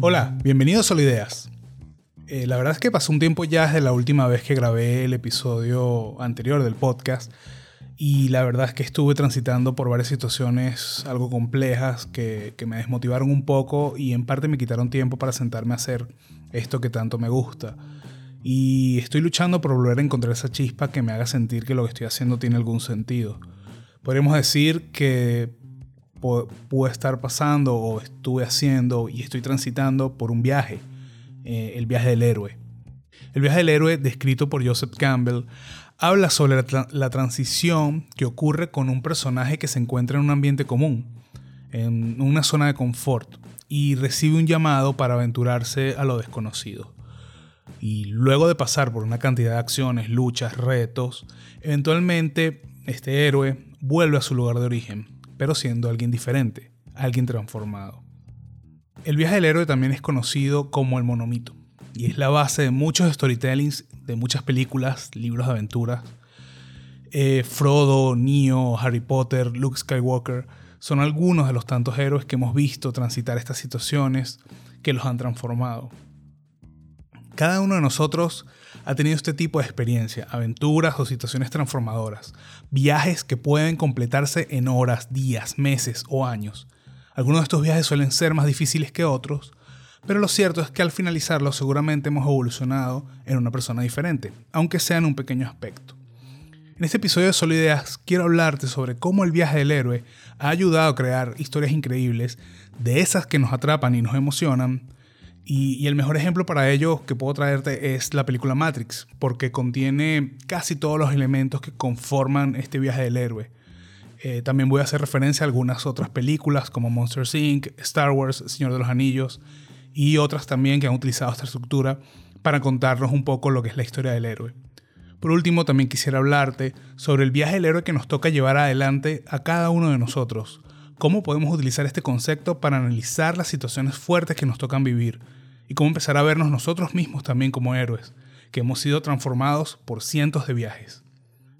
Hola, bienvenidos a Solideas. Eh, la verdad es que pasó un tiempo ya desde la última vez que grabé el episodio anterior del podcast y la verdad es que estuve transitando por varias situaciones algo complejas que, que me desmotivaron un poco y en parte me quitaron tiempo para sentarme a hacer esto que tanto me gusta. Y estoy luchando por volver a encontrar esa chispa que me haga sentir que lo que estoy haciendo tiene algún sentido. Podríamos decir que pude estar pasando o estuve haciendo y estoy transitando por un viaje, eh, el viaje del héroe. El viaje del héroe, descrito por Joseph Campbell, habla sobre la, transición que ocurre con un personaje que se encuentra en un ambiente común, en una zona de confort, y recibe un llamado para aventurarse a lo desconocido. Y luego de pasar por una cantidad de acciones, luchas, retos, eventualmente este héroe vuelve a su lugar de origen, pero siendo alguien diferente, alguien transformado. El viaje del héroe también es conocido como el monomito, y es la base de muchos storytellings, de muchas películas, libros de aventuras. Eh, Frodo, Neo, Harry Potter, Luke Skywalker son algunos de los tantos héroes que hemos visto transitar estas situaciones que los han transformado. Cada uno de nosotros ha tenido este tipo de experiencia, aventuras o situaciones transformadoras, viajes que pueden completarse en horas, días, meses o años. Algunos de estos viajes suelen ser más difíciles que otros, pero lo cierto es que al finalizarlo seguramente hemos evolucionado en una persona diferente, aunque sea en un pequeño aspecto. En este episodio de Solo Ideas quiero hablarte sobre cómo el viaje del héroe ha ayudado a crear historias increíbles, de esas que nos atrapan y nos emocionan, y, el mejor ejemplo para ello que puedo traerte es la película Matrix, porque contiene casi todos los elementos que conforman este viaje del héroe. Eh, también voy a hacer referencia a algunas otras películas como Monster Inc., Star Wars, Señor de los Anillos y otras también que han utilizado esta estructura para contarnos un poco lo que es la historia del héroe. Por último, también quisiera hablarte sobre el viaje del héroe que nos toca llevar adelante a cada uno de nosotros, cómo podemos utilizar este concepto para analizar las situaciones fuertes que nos tocan vivir y cómo empezar a vernos nosotros mismos también como héroes, que hemos sido transformados por cientos de viajes.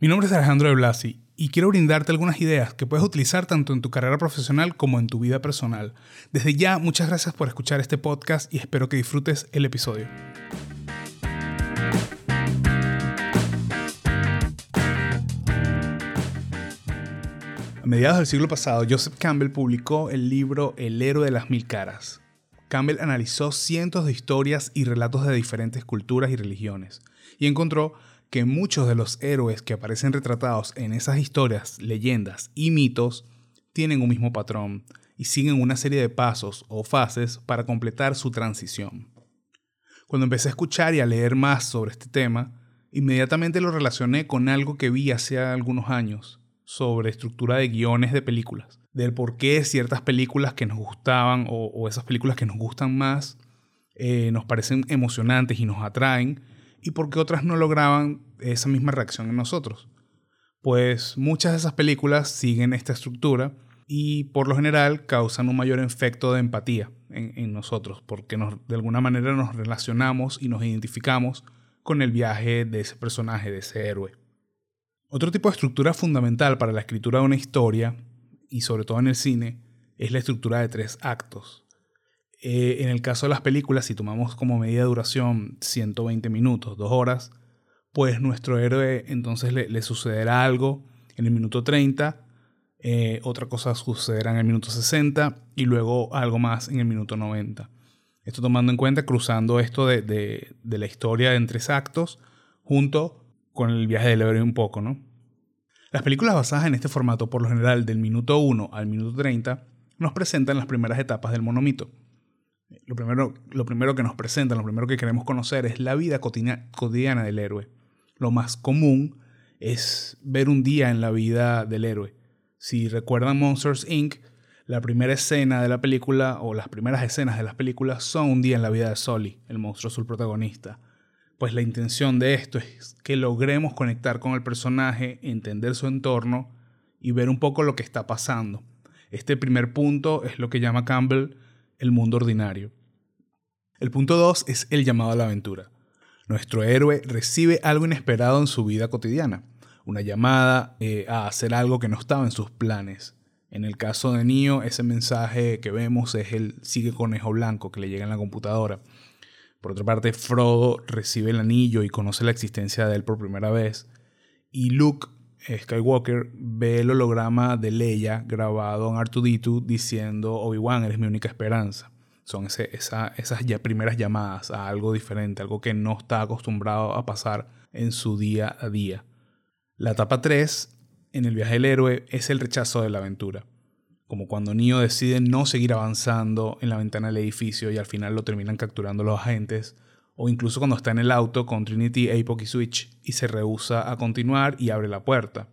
Mi nombre es Alejandro de Blasi y quiero brindarte algunas ideas que puedes utilizar tanto en tu carrera profesional como en tu vida personal. Desde ya, muchas gracias por escuchar este podcast y espero que disfrutes el episodio. Mediados del siglo pasado, Joseph Campbell publicó el libro El héroe de las mil caras. Campbell analizó cientos de historias y relatos de diferentes culturas y religiones, y encontró que muchos de los héroes que aparecen retratados en esas historias, leyendas y mitos tienen un mismo patrón y siguen una serie de pasos o fases para completar su transición. Cuando empecé a escuchar y a leer más sobre este tema, inmediatamente lo relacioné con algo que vi hace algunos años sobre estructura de guiones de películas, del por qué ciertas películas que nos gustaban o, esas películas que nos gustan más eh, nos parecen emocionantes y nos atraen y por qué otras no lograban esa misma reacción en nosotros. Pues muchas de esas películas siguen esta estructura y por lo general causan un mayor efecto de empatía en, en nosotros, porque nos, de alguna manera nos relacionamos y nos identificamos con el viaje de ese personaje, de ese héroe. Otro tipo de estructura fundamental para la escritura de una historia, y sobre todo en el cine, es la estructura de tres actos. Eh, en el caso de las películas, si tomamos como medida de duración 120 minutos, dos horas, pues nuestro héroe entonces le, sucederá algo en el minuto 30, eh, otra cosa sucederá en el minuto 60 y luego algo más en el minuto 90. Esto tomando en cuenta, cruzando esto de, de la historia en tres actos junto con el viaje del héroe un poco, ¿no? Las películas basadas en este formato, por lo general del minuto 1 al minuto 30, nos presentan las primeras etapas del monomito. Lo primero, lo primero que nos presentan, lo primero que queremos conocer es la vida cotidiana del héroe. Lo más común es ver un día en la vida del héroe. Si recuerdan Monsters Inc., la primera escena de la película o las primeras escenas de las películas son un día en la vida de Sully, el monstruo azul protagonista pues la intención de esto es que logremos conectar con el personaje, entender su entorno y ver un poco lo que está pasando. Este primer punto es lo que llama Campbell el mundo ordinario. El punto 2 es el llamado a la aventura. Nuestro héroe recibe algo inesperado en su vida cotidiana, una llamada eh, a hacer algo que no estaba en sus planes. En el caso de Neo, ese mensaje que vemos es el sigue conejo blanco que le llega en la computadora. Por otra parte, Frodo recibe el anillo y conoce la existencia de él por primera vez. Y Luke Skywalker ve el holograma de Leia grabado en R2D2 diciendo Obi-Wan, eres mi única esperanza. Son esas primeras llamadas a algo diferente, algo que no está acostumbrado a pasar en su día a día. La etapa 3 en el viaje del héroe es el rechazo de la aventura. Como cuando Neo decide no seguir avanzando en la ventana del edificio y al final lo terminan capturando los agentes, o incluso cuando está en el auto con Trinity, Apoc y Switch y se rehúsa a continuar y abre la puerta.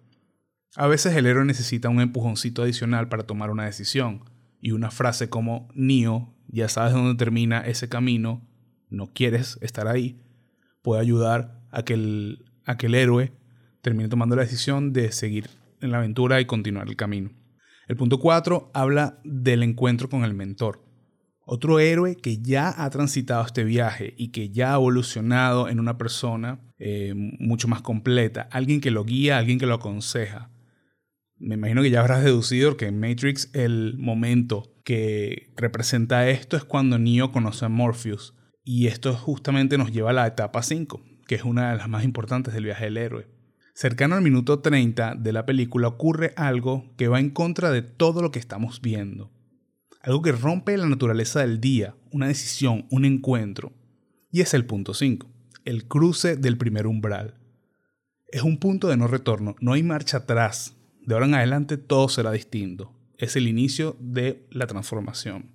A veces el héroe necesita un empujoncito adicional para tomar una decisión, y una frase como Neo, ya sabes dónde termina ese camino, no quieres estar ahí, puede ayudar a que el, a que el héroe termine tomando la decisión de seguir en la aventura y continuar el camino. El punto 4 habla del encuentro con el mentor. Otro héroe que ya ha transitado este viaje y que ya ha evolucionado en una persona eh, mucho más completa. Alguien que lo guía, alguien que lo aconseja. Me imagino que ya habrás deducido que en Matrix el momento que representa esto es cuando Neo conoce a Morpheus. Y esto justamente nos lleva a la etapa 5, que es una de las más importantes del viaje del héroe. Cercano al minuto 30 de la película ocurre algo que va en contra de todo lo que estamos viendo. Algo que rompe la naturaleza del día, una decisión, un encuentro. Y es el punto 5, el cruce del primer umbral. Es un punto de no retorno, no hay marcha atrás. De ahora en adelante todo será distinto. Es el inicio de la transformación.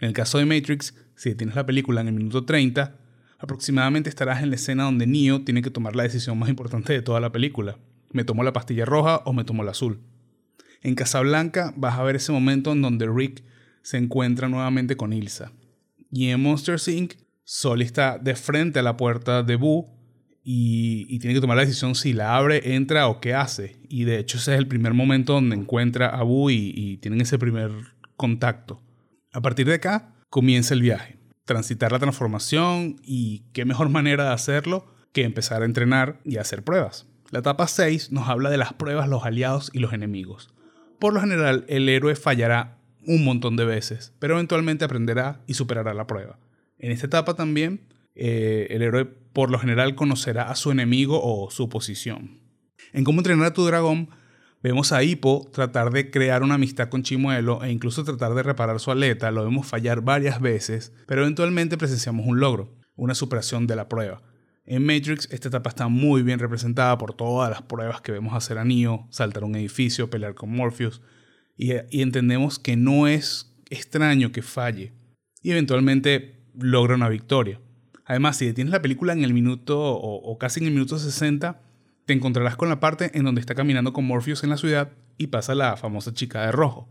En el caso de Matrix, si detienes la película en el minuto 30, aproximadamente estarás en la escena donde Neo tiene que tomar la decisión más importante de toda la película. ¿Me tomo la pastilla roja o me tomo la azul? En Casablanca vas a ver ese momento en donde Rick se encuentra nuevamente con Ilsa. Y en Monster Inc., Sol está de frente a la puerta de Boo y, tiene que tomar la decisión si la abre, entra o qué hace. Y de hecho ese es el primer momento donde encuentra a Boo y, y tienen ese primer contacto. A partir de acá comienza el viaje transitar la transformación y qué mejor manera de hacerlo que empezar a entrenar y hacer pruebas. La etapa 6 nos habla de las pruebas, los aliados y los enemigos. Por lo general, el héroe fallará un montón de veces, pero eventualmente aprenderá y superará la prueba. En esta etapa también, eh, el héroe por lo general conocerá a su enemigo o su oposición. En cómo entrenar a tu dragón, Vemos a Hippo tratar de crear una amistad con Chimuelo e incluso tratar de reparar su aleta, lo vemos fallar varias veces, pero eventualmente presenciamos un logro, una superación de la prueba. En Matrix esta etapa está muy bien representada por todas las pruebas que vemos hacer a Neo, saltar un edificio, pelear con Morpheus, y, entendemos que no es extraño que falle, y eventualmente logra una victoria. Además, si detienes la película en el minuto o, o casi en el minuto 60, te encontrarás con la parte en donde está caminando con Morpheus en la ciudad y pasa la famosa chica de rojo.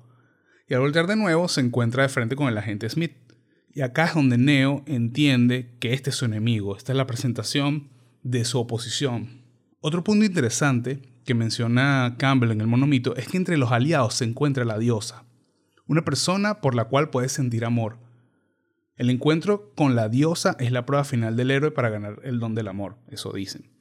Y al voltear de nuevo se encuentra de frente con el agente Smith. Y acá es donde Neo entiende que este es su enemigo. Esta es la presentación de su oposición. Otro punto interesante que menciona Campbell en el monomito es que entre los aliados se encuentra la diosa, una persona por la cual puedes sentir amor. El encuentro con la diosa es la prueba final del héroe para ganar el don del amor, eso dicen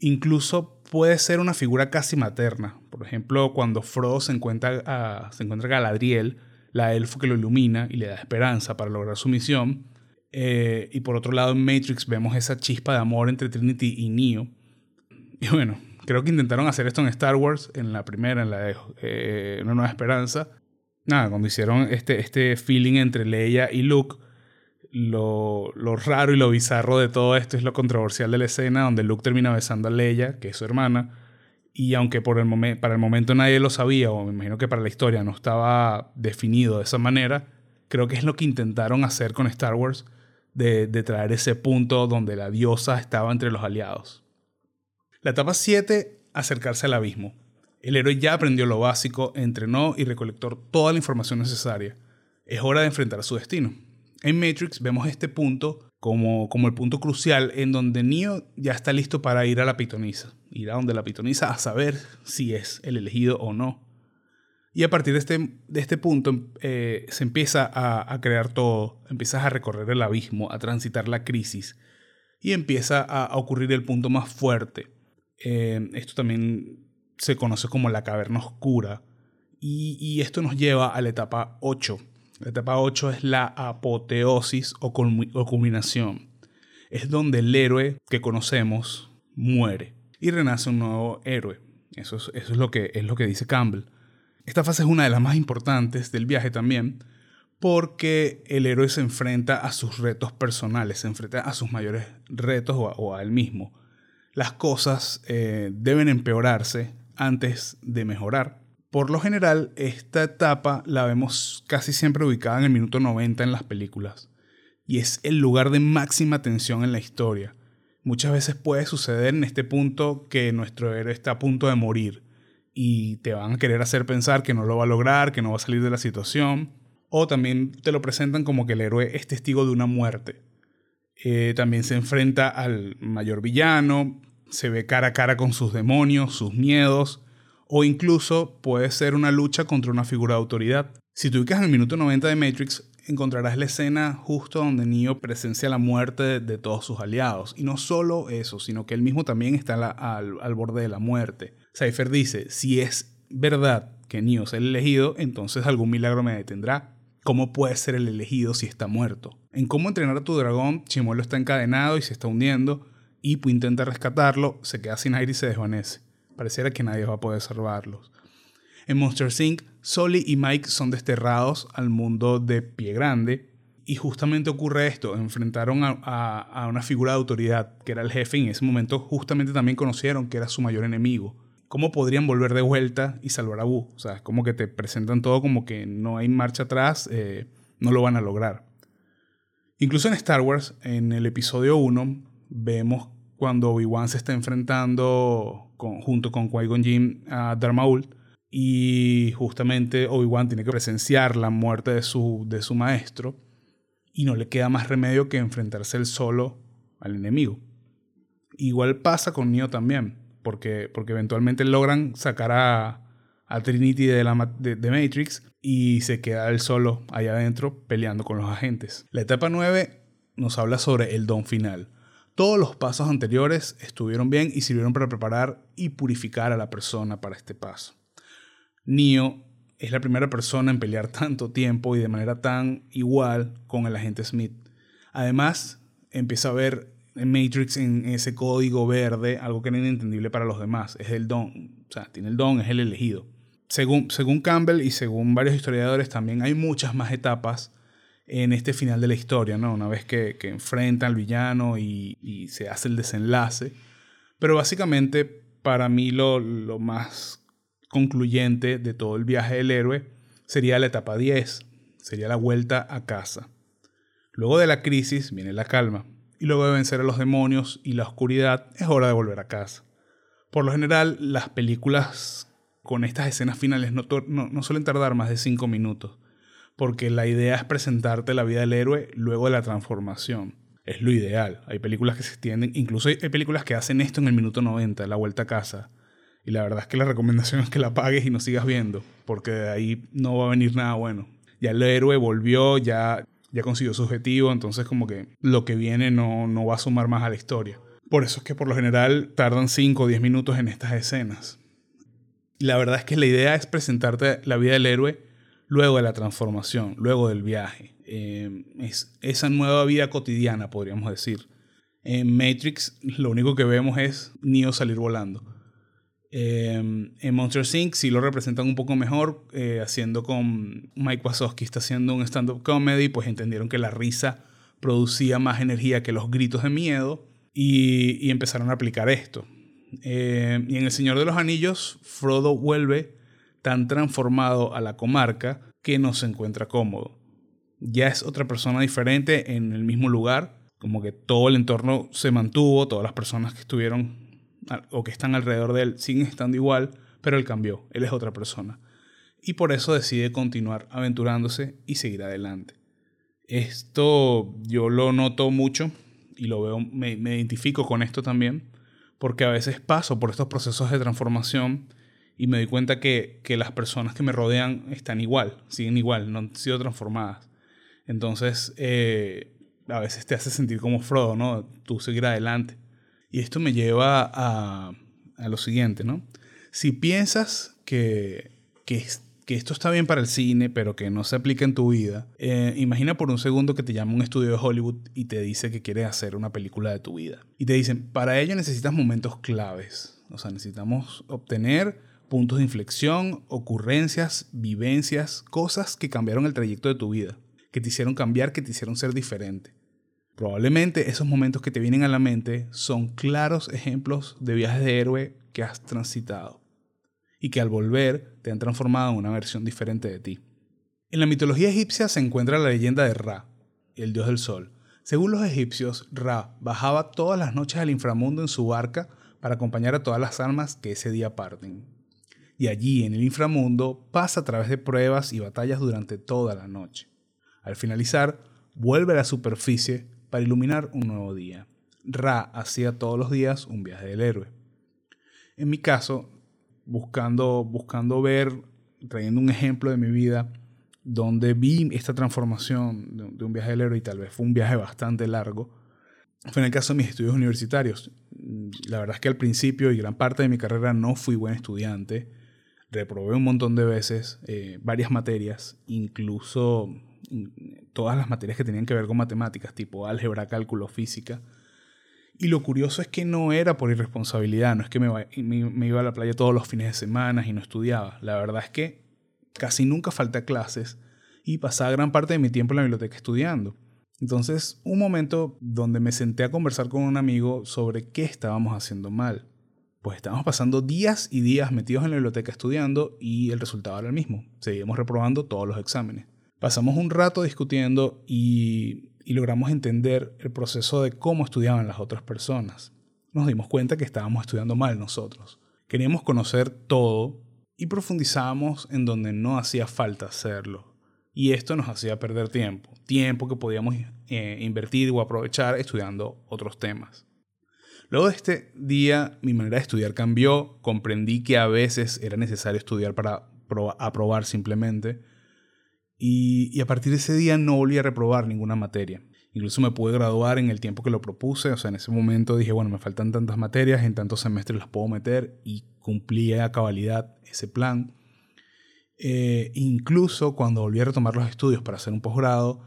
incluso puede ser una figura casi materna. Por ejemplo, cuando Frodo se encuentra, a, se encuentra Galadriel, la elfo que lo ilumina y le da esperanza para lograr su misión. Eh, y por otro lado, en Matrix vemos esa chispa de amor entre Trinity y Neo. Y bueno, creo que intentaron hacer esto en Star Wars, en la primera, en la de eh, Una Nueva Esperanza. Nada, cuando hicieron este, este feeling entre Leia y Luke, lo, raro y lo bizarro de todo esto es lo controversial de la escena donde Luke termina besando a Leia, que es su hermana, y aunque por el para el momento nadie lo sabía, o me imagino que para la historia no estaba definido de esa manera, creo que es lo que intentaron hacer con Star Wars, de, de traer ese punto donde la diosa estaba entre los aliados. La etapa 7, acercarse al abismo. El héroe ya aprendió lo básico, entrenó y recolectó toda la información necesaria. Es hora de enfrentar su destino. En Matrix vemos este punto como, como el punto crucial en donde Neo ya está listo para ir a la pitonisa, ir a donde la pitonisa a saber si es el elegido o no. Y a partir de este, de este punto eh, se empieza a, crear todo, empiezas a recorrer el abismo, a transitar la crisis y empieza a, ocurrir el punto más fuerte. Eh, esto también se conoce como la caverna oscura Y, esto nos lleva a la etapa 8. La etapa 8 es la apoteosis o, culminación. Es donde el héroe que conocemos muere y renace un nuevo héroe. Eso es, eso es, lo, que, es lo que dice Campbell. Esta fase es una de las más importantes del viaje también, porque el héroe se enfrenta a sus retos personales, se enfrenta a sus mayores retos o a, él mismo. Las cosas eh, deben empeorarse antes de mejorar. Por lo general, esta etapa la vemos casi siempre ubicada en el minuto 90 en las películas, y es el lugar de máxima tensión en la historia. Muchas veces puede suceder en este punto que nuestro héroe está a punto de morir y te van a querer hacer pensar que no lo va a lograr, que no va a salir de la situación, o también te lo presentan como que el héroe es testigo de una muerte. Eh, también se enfrenta al mayor villano, se ve cara a cara con sus demonios, sus miedos, o incluso puede ser una lucha contra una figura de autoridad. Si te ubicas en el minuto 90 de Matrix, encontrarás la escena justo donde Neo presencia la muerte de, todos sus aliados. Y no solo eso, sino que él mismo también está al, borde de la muerte. Cypher dice, si es verdad que Neo es el elegido, entonces algún milagro me detendrá. ¿Cómo puede ser el elegido si está muerto? En cómo entrenar a tu dragón, Chimuelo está encadenado y se está hundiendo. Ipu intenta rescatarlo, se queda sin aire y se desvanece. Pareciera que nadie va a poder salvarlos. En Monster Inc., Sully y Mike son desterrados al mundo de Pie Grande. Y justamente ocurre esto, enfrentaron a, una figura de autoridad que era el jefe y en ese momento justamente también conocieron que era su mayor enemigo. ¿cómo podrían volver de vuelta y salvar a Boo? O sea, es como que te presentan todo como que no hay marcha atrás, eh, no lo van a lograr. Incluso en Star Wars, en el episodio 1, vemos cuando Obi-Wan se está enfrentando junto con Qui-Gon Jinn a Darth Maul y justamente Obi-Wan tiene que presenciar la muerte de su, de su maestro y no le queda más remedio que enfrentarse él solo al enemigo. Igual pasa con Neo también porque, porque eventualmente logran sacar a, a Trinity de, la, de, Matrix y se queda él solo allá adentro peleando con los agentes. La etapa 9 nos habla sobre el don final. Todos los pasos anteriores estuvieron bien y sirvieron para preparar y purificar a la persona para este paso. Neo es la primera persona en pelear tanto tiempo y de manera tan igual con el agente Smith. Además, empieza a ver en Matrix en ese código verde, algo que era inentendible para los demás. Es el don. O sea, tiene el don, es el elegido. Según, según Campbell y según varios historiadores, también hay muchas más etapas en este final de la historia, ¿no? Una vez que, que enfrenta al villano y, se hace el desenlace. Pero básicamente, para mí, lo, lo más concluyente de todo el viaje del héroe sería la etapa 10, sería la vuelta a casa. Luego de la crisis viene la calma y luego de vencer a los demonios y la oscuridad, es hora de volver a casa. Por lo general, las películas con estas escenas finales no, no, suelen tardar más de 5 minutos, porque la idea es presentarte la vida del héroe luego de la transformación. Es lo ideal. Hay películas que se extienden, incluso hay películas que hacen esto en el minuto 90, la vuelta a casa. Y la verdad es que la recomendación es que la pagues y no sigas viendo, porque de ahí no va a venir nada bueno. Ya el héroe volvió, ya ya consiguió su objetivo, entonces como que lo que viene no, no va a sumar más a la historia. Por eso es que por lo general tardan 5 o 10 minutos en estas escenas. la verdad es que la idea es presentarte la vida del héroe luego de la transformación, luego del viaje. Eh, es esa nueva vida cotidiana, podríamos decir. En Matrix lo único que vemos es Neo salir volando. Em, en Monster Inc. sí lo representan un poco mejor, eh, haciendo con Mike Wazowski, está haciendo un stand-up comedy, pues entendieron que la risa producía más energía que los gritos de miedo y, empezaron a aplicar esto. Y en El Señor de los Anillos, Frodo vuelve tan transformado a la comarca que no se encuentra cómodo. Ya es otra persona diferente en el mismo lugar, como que todo el entorno se mantuvo, todas las personas que estuvieron o que están alrededor de él siguen estando igual, pero él cambió, él es otra persona. Y por eso decide continuar aventurándose y seguir adelante. Esto yo lo noto mucho y lo veo, me, identifico con esto también, porque a veces paso por estos procesos de transformación y me doy cuenta que, las personas que me rodean están igual, siguen igual, no han sido transformadas. Entonces, eh, a veces te hace sentir como Frodo, ¿no? Tú seguir adelante. Y esto me lleva a, a lo siguiente, ¿no? Si piensas que, que, que esto está bien para el cine, pero que no se aplica en tu vida, eh, imagina por un segundo que te llama un estudio de Hollywood y te dice que quiere hacer una película de tu vida. Y te dicen, para ello necesitas momentos claves. O sea, necesitamos obtener puntos de inflexión, ocurrencias, vivencias, cosas que cambiaron el trayecto de tu vida, que te hicieron cambiar, que te hicieron ser diferente. Probablemente esos momentos que te vienen a la mente son claros ejemplos de viajes de héroe que has transitado y que al volver te han transformado en una versión diferente de ti. En la mitología egipcia se encuentra la leyenda de Ra, el dios del sol. Según los egipcios, Ra bajaba todas las noches al inframundo en su barca para acompañar a todas las almas que ese día parten. Y allí, en el inframundo, pasa a través de pruebas y batallas durante toda la noche. Al finalizar, vuelve a la superficie para iluminar un nuevo día. Ra hacía todos los días un viaje del héroe. En mi caso, buscando, buscando ver, trayendo un ejemplo de mi vida, donde vi esta transformación de, un viaje del héroe y tal vez fue un viaje bastante largo, fue en el caso de mis estudios universitarios. La verdad es que al principio y gran parte de mi carrera no fui buen estudiante. Reprobé un montón de veces eh, varias materias, incluso todas las materias que tenían que ver con matemáticas, tipo álgebra, cálculo, física. Y lo curioso es que no era por irresponsabilidad, no es que me, iba a la playa todos los fines de semana y no estudiaba. La verdad es que casi nunca falté a clases y pasaba gran parte de mi tiempo en la biblioteca estudiando. Entonces, un momento donde me senté a conversar con un amigo sobre qué estábamos haciendo mal. Pues estábamos pasando días y días metidos en la biblioteca estudiando y el resultado era el mismo. Seguíamos reprobando todos los exámenes. Pasamos un rato discutiendo y, logramos entender el proceso de cómo estudiaban las otras personas. Nos dimos cuenta que estábamos estudiando mal nosotros. Queríamos conocer todo y profundizábamos en donde no hacía falta hacerlo. Y esto nos hacía perder tiempo, tiempo que podíamos eh, invertir o aprovechar estudiando otros temas. Luego de este día mi manera de estudiar cambió, comprendí que a veces era necesario estudiar para aprobar simplemente y, a partir de ese día no volví a reprobar ninguna materia. Incluso me pude graduar en el tiempo que lo propuse, o sea, en ese momento dije, bueno, me faltan tantas materias, en tantos semestres las puedo meter y cumplí a cabalidad ese plan. Eh, incluso cuando volví a retomar los estudios para hacer un posgrado,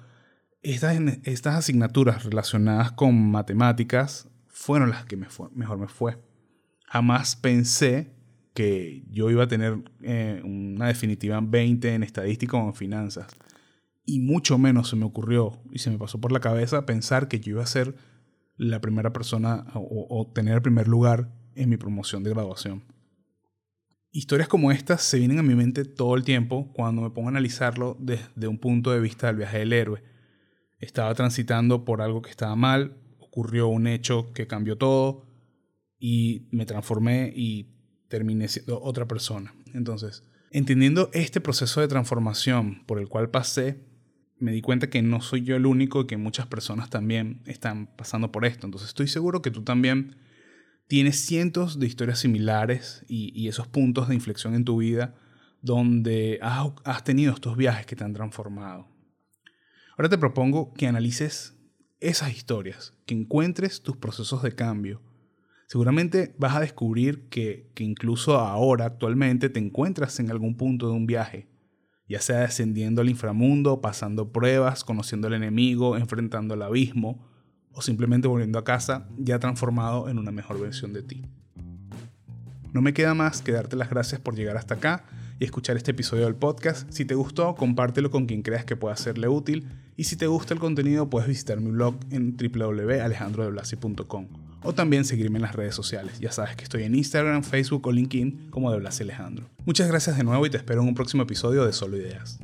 estas, estas asignaturas relacionadas con matemáticas fueron las que mejor me fue. Jamás pensé que yo iba a tener eh, una definitiva 20 en estadística o en finanzas. Y mucho menos se me ocurrió y se me pasó por la cabeza pensar que yo iba a ser la primera persona o, o tener el primer lugar en mi promoción de graduación. Historias como estas se vienen a mi mente todo el tiempo cuando me pongo a analizarlo desde un punto de vista del viaje del héroe. Estaba transitando por algo que estaba mal, ocurrió un hecho que cambió todo y me transformé y terminé siendo otra persona. Entonces, entendiendo este proceso de transformación por el cual pasé, me di cuenta que no soy yo el único y que muchas personas también están pasando por esto. Entonces, estoy seguro que tú también tienes cientos de historias similares y, esos puntos de inflexión en tu vida donde has, has tenido estos viajes que te han transformado. Ahora te propongo que analices esas historias, que encuentres tus procesos de cambio, seguramente vas a descubrir que, incluso ahora, actualmente, te encuentras en algún punto de un viaje, ya sea descendiendo al inframundo, pasando pruebas, conociendo al enemigo, enfrentando el abismo, o simplemente volviendo a casa ya transformado en una mejor versión de ti. No me queda más que darte las gracias por llegar hasta acá y escuchar este episodio del podcast. Si te gustó, compártelo con quien creas que pueda serle útil. Y si te gusta el contenido, puedes visitar mi blog en www.alejandrodeblasi.com o también seguirme en las redes sociales. Ya sabes que estoy en Instagram, Facebook o LinkedIn como de Blas Alejandro. Muchas gracias de nuevo y te espero en un próximo episodio de Solo Ideas.